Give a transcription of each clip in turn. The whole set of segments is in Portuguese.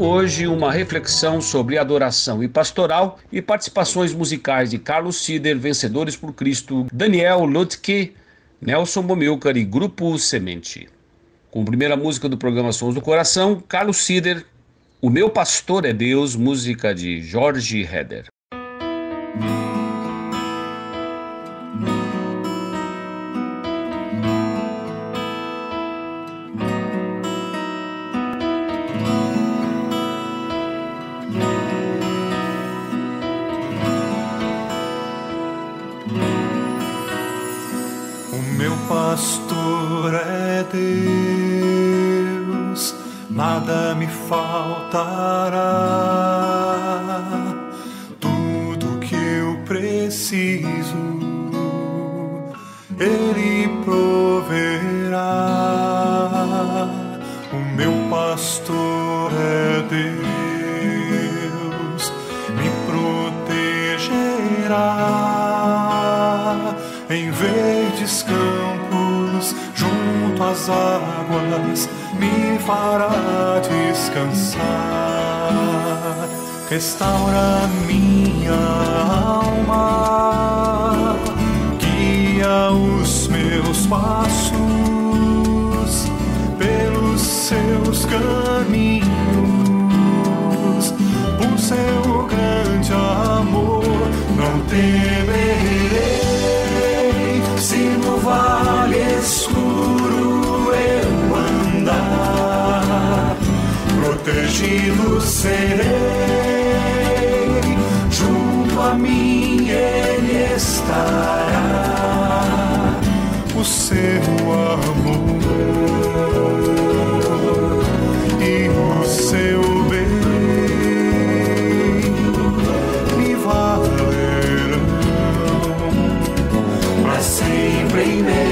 Hoje, uma reflexão sobre adoração e pastoral e participações musicais de Carlos Sider, Vencedores por Cristo, Daniel Lutke, Nelson Bomilcar e Grupo Semente. Com a primeira música do programa Sons do Coração, Carlos Sider, O Meu Pastor é Deus, música de Jorge Heder. Nada me faltará. Tudo que eu preciso, Ele proverá. O meu pastor é Deus, me protegerá em verdes campos, junto às águas, me fará descansar. Restaura minha alma, guia os meus passos pelos seus caminhos, por seu grande amor, não temerei. Protegido serei, junto a mim ele estará, o seu amor e o seu bem me valerão para sempre em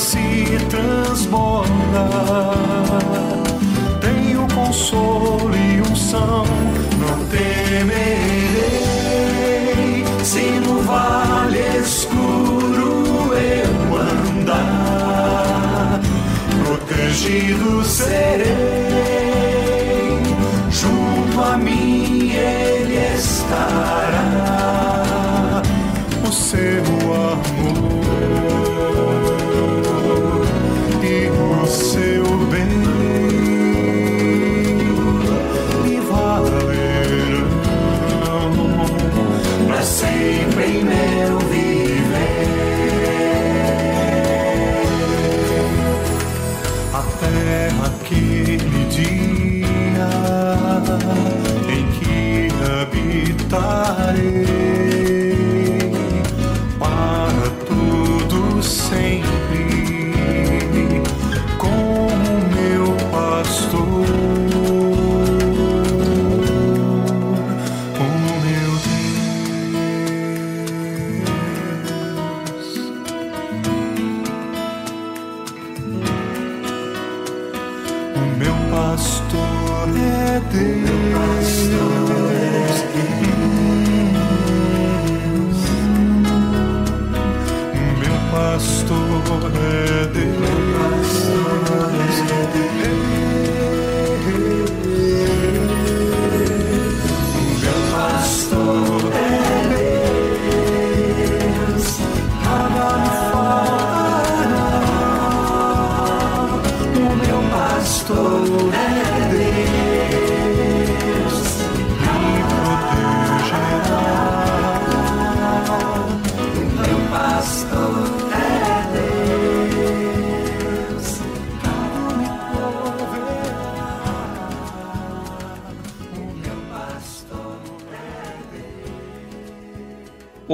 cálice transborda. Tenho consolo e unção. Não temerei se no vale escuro eu andar protegido serei,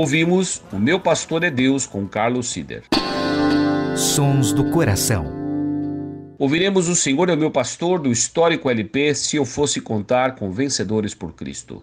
Ouvimos O Meu Pastor é Deus com Carlos Sider. Sons do Coração. Ouviremos O Senhor é o Meu Pastor do histórico LP Se Eu Fosse Contar com Vencedores por Cristo.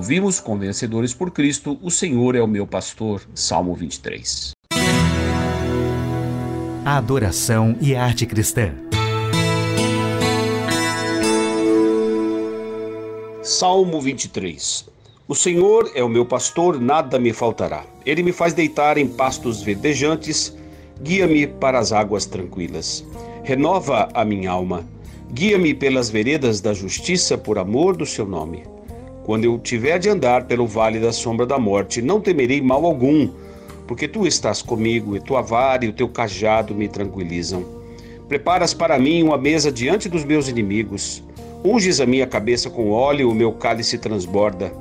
Ouvimos com Vencedores por Cristo, o Senhor é o meu pastor, Salmo 23. A adoração e arte cristã. Salmo 23 O Senhor é o meu pastor, nada me faltará. Ele me faz deitar em pastos verdejantes, guia-me para as águas tranquilas. Renova a minha alma. Guia-me pelas veredas da justiça por amor do seu nome. Quando eu tiver de andar pelo vale da sombra da morte, não temerei mal algum, porque tu estás comigo, e tua vara e o teu cajado me tranquilizam. Preparas para mim uma mesa diante dos meus inimigos. Unges a minha cabeça com óleo, o meu cálice transborda.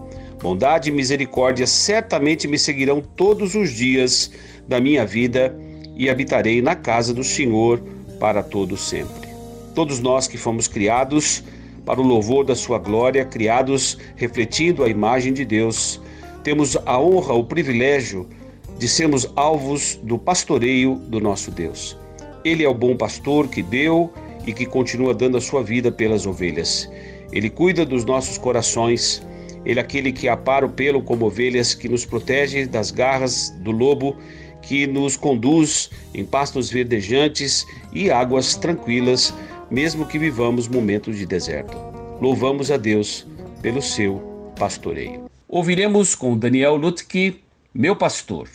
Bondade e misericórdia certamente me seguirão todos os dias da minha vida e habitarei na casa do Senhor para todo sempre. Todos nós que fomos criados para o louvor da sua glória, criados refletindo a imagem de Deus. Temos a honra, o privilégio de sermos alvos do pastoreio do nosso Deus. Ele é o bom pastor que deu e que continua dando a sua vida pelas ovelhas. Ele cuida dos nossos corações, Ele é aquele que apara o pelo como ovelhas, que nos protege das garras do lobo, que nos conduz em pastos verdejantes e águas tranquilas, mesmo que vivamos momentos de deserto. Louvamos a Deus pelo seu pastoreio. Ouviremos com Daniel Lutke, meu pastor.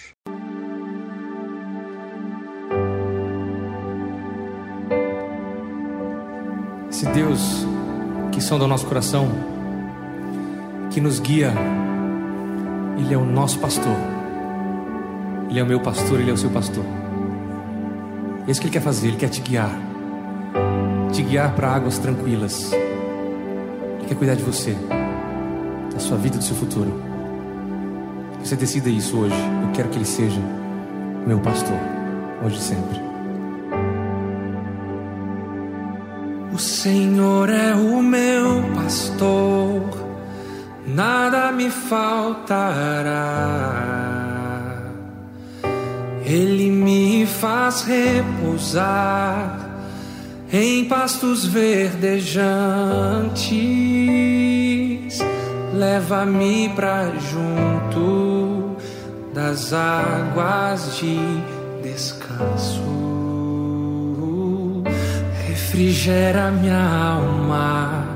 Esse Deus que sonda o nosso coração, que nos guia, Ele é o nosso pastor. Ele é o meu pastor, Ele é o seu pastor. É isso que Ele quer fazer, Ele quer te guiar. Te guiar para águas tranquilas. Ele quer cuidar de você, da sua vida, do seu futuro. Você decida isso hoje. Eu quero que Ele seja meu pastor, hoje e sempre. O Senhor é o meu pastor, nada me faltará. Ele me faz repousar em pastos verdejantes, leva-me para junto das águas de descanso. Refrigera minha alma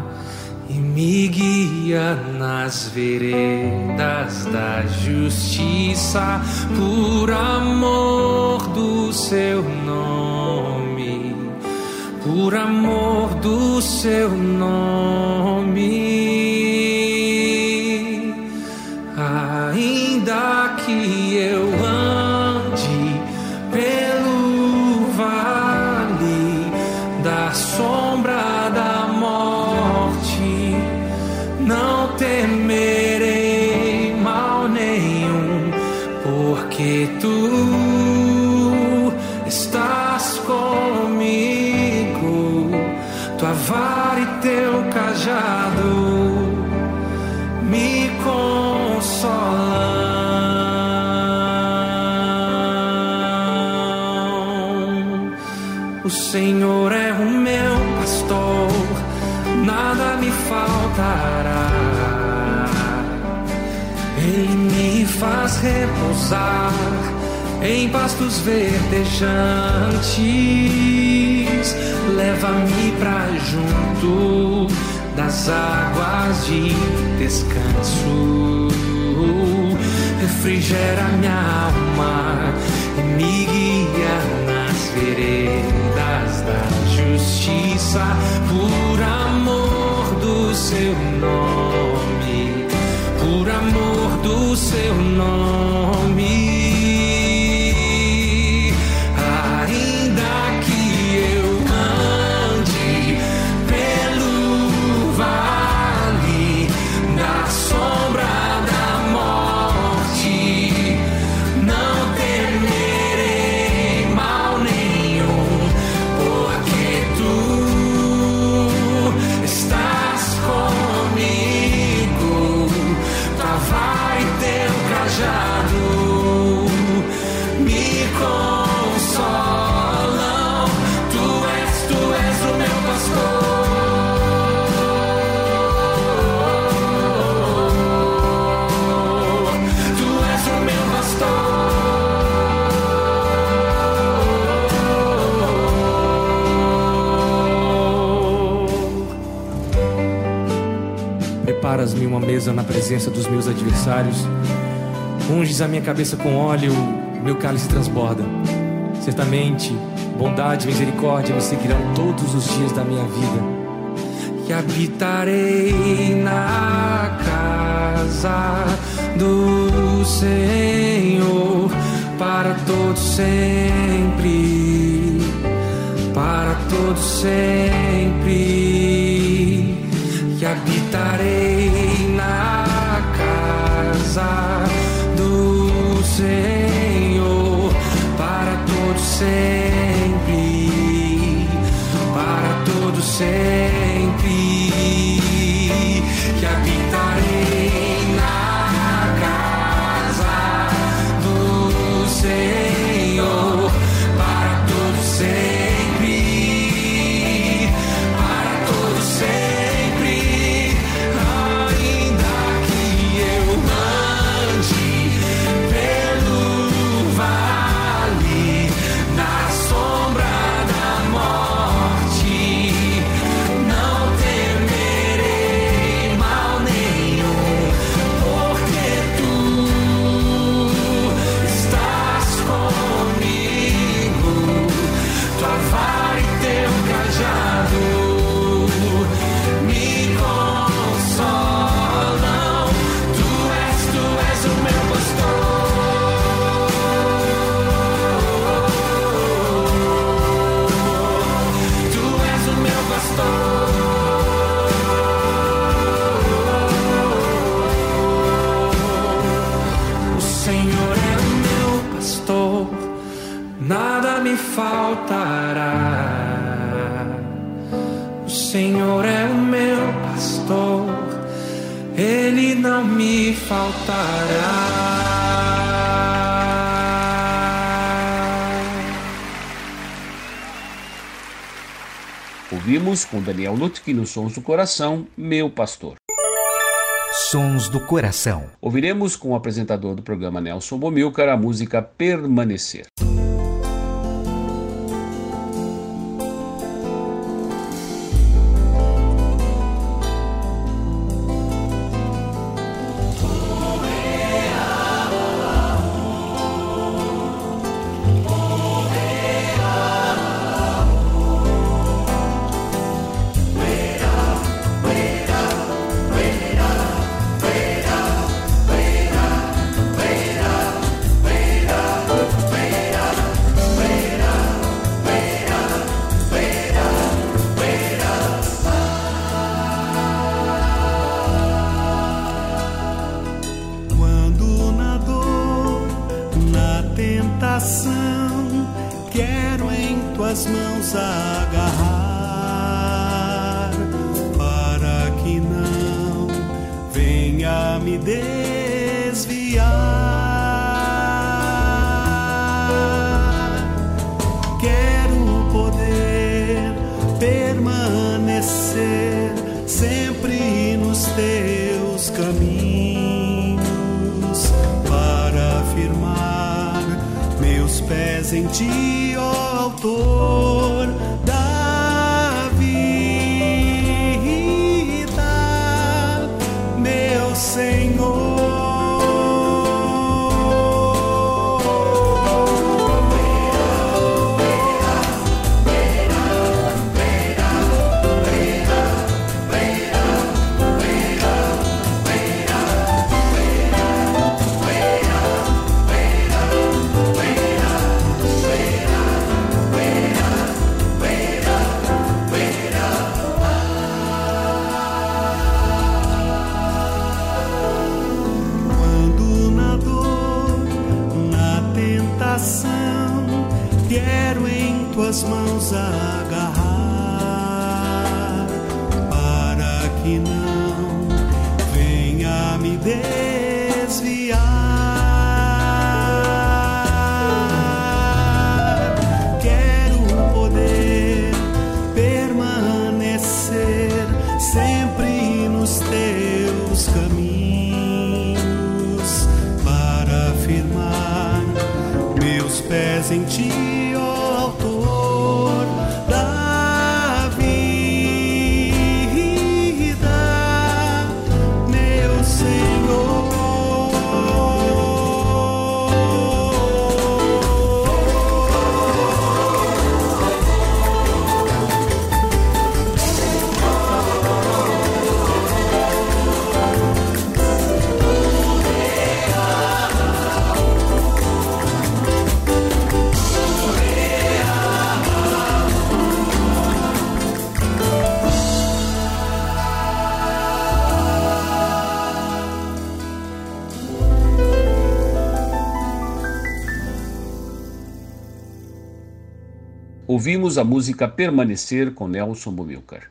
e me guia nas veredas da justiça. Por amor do seu nome, por amor do seu nome. Nada me faltará. Ele me faz repousar em pastos verdejantes, leva-me pra junto das águas de descanso, refrigera minha alma e me guia veredas da justiça, por amor do seu nome, por amor do seu nome. Presença dos meus adversários. Unges a minha cabeça com óleo, meu cálice transborda. Certamente, bondade e misericórdia me seguirão todos os dias da minha vida. E habitarei na casa do Senhor para todo sempre, para todo sempre. E habitarei Senhor para todo sempre, para todo sempre. Ouvimos com Daniel Lutke no Sons do Coração, Meu Pastor. Sons do Coração. Ouviremos com o apresentador do programa Nelson Bomilcar a música Permanecer. sentir. Ouvimos a música Permanecer com Nelson Bumilcar.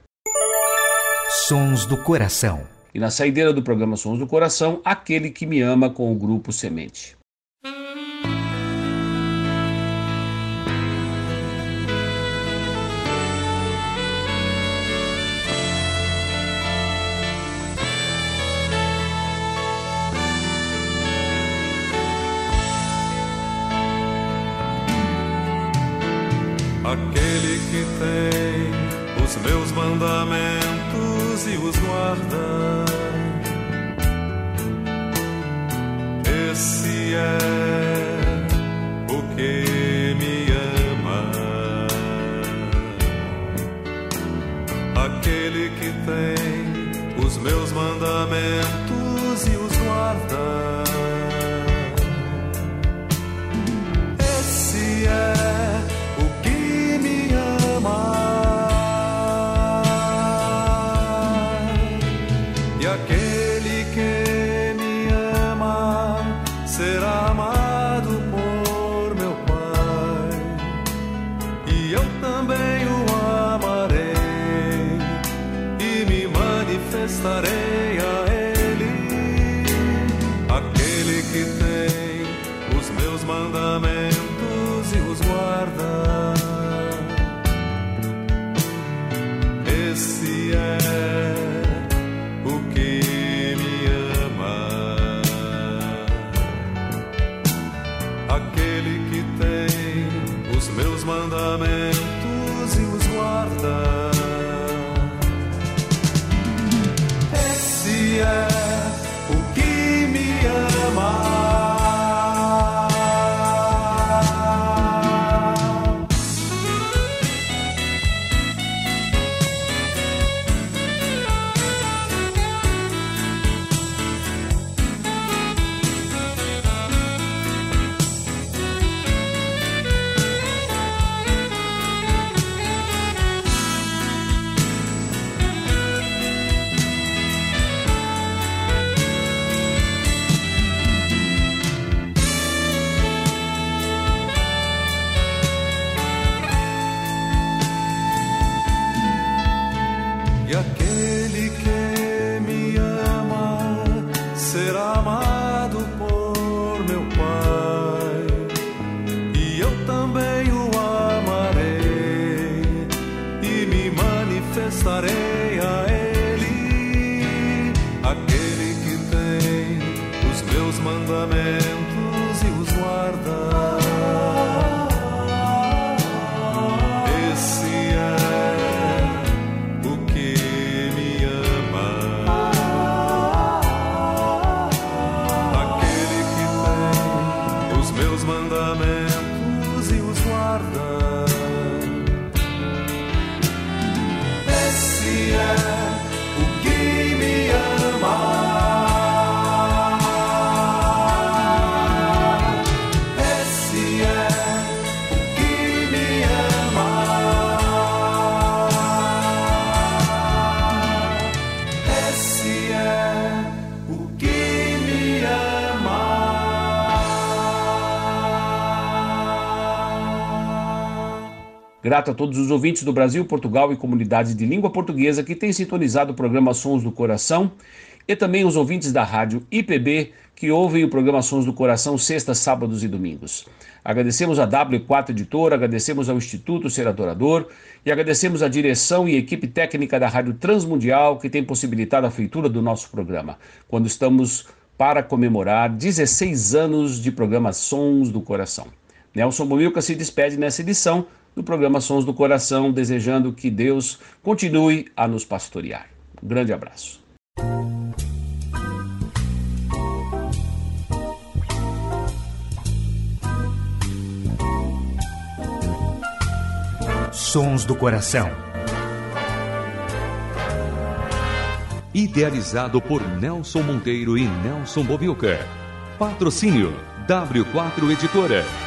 Sons do Coração. E na saideira do programa Sons do Coração, Aquele que Me Ama com o grupo Semente. E aquele Grato a todos os ouvintes do Brasil, Portugal e comunidades de língua portuguesa que têm sintonizado o programa Sons do Coração e também os ouvintes da rádio IPB que ouvem o programa Sons do Coração sextas, sábados e domingos. Agradecemos a W4 Editora, agradecemos ao Instituto Ser Adorador e agradecemos à direção e equipe técnica da Rádio Transmundial que tem possibilitado a feitura do nosso programa, quando estamos para comemorar 16 anos de programa Sons do Coração. Nelson Bomilca se despede nessa edição do programa Sons do Coração, desejando que Deus continue a nos pastorear. Um grande abraço. Sons do Coração. Idealizado por Nelson Monteiro e Nelson Bobilca. Patrocínio W4 Editora.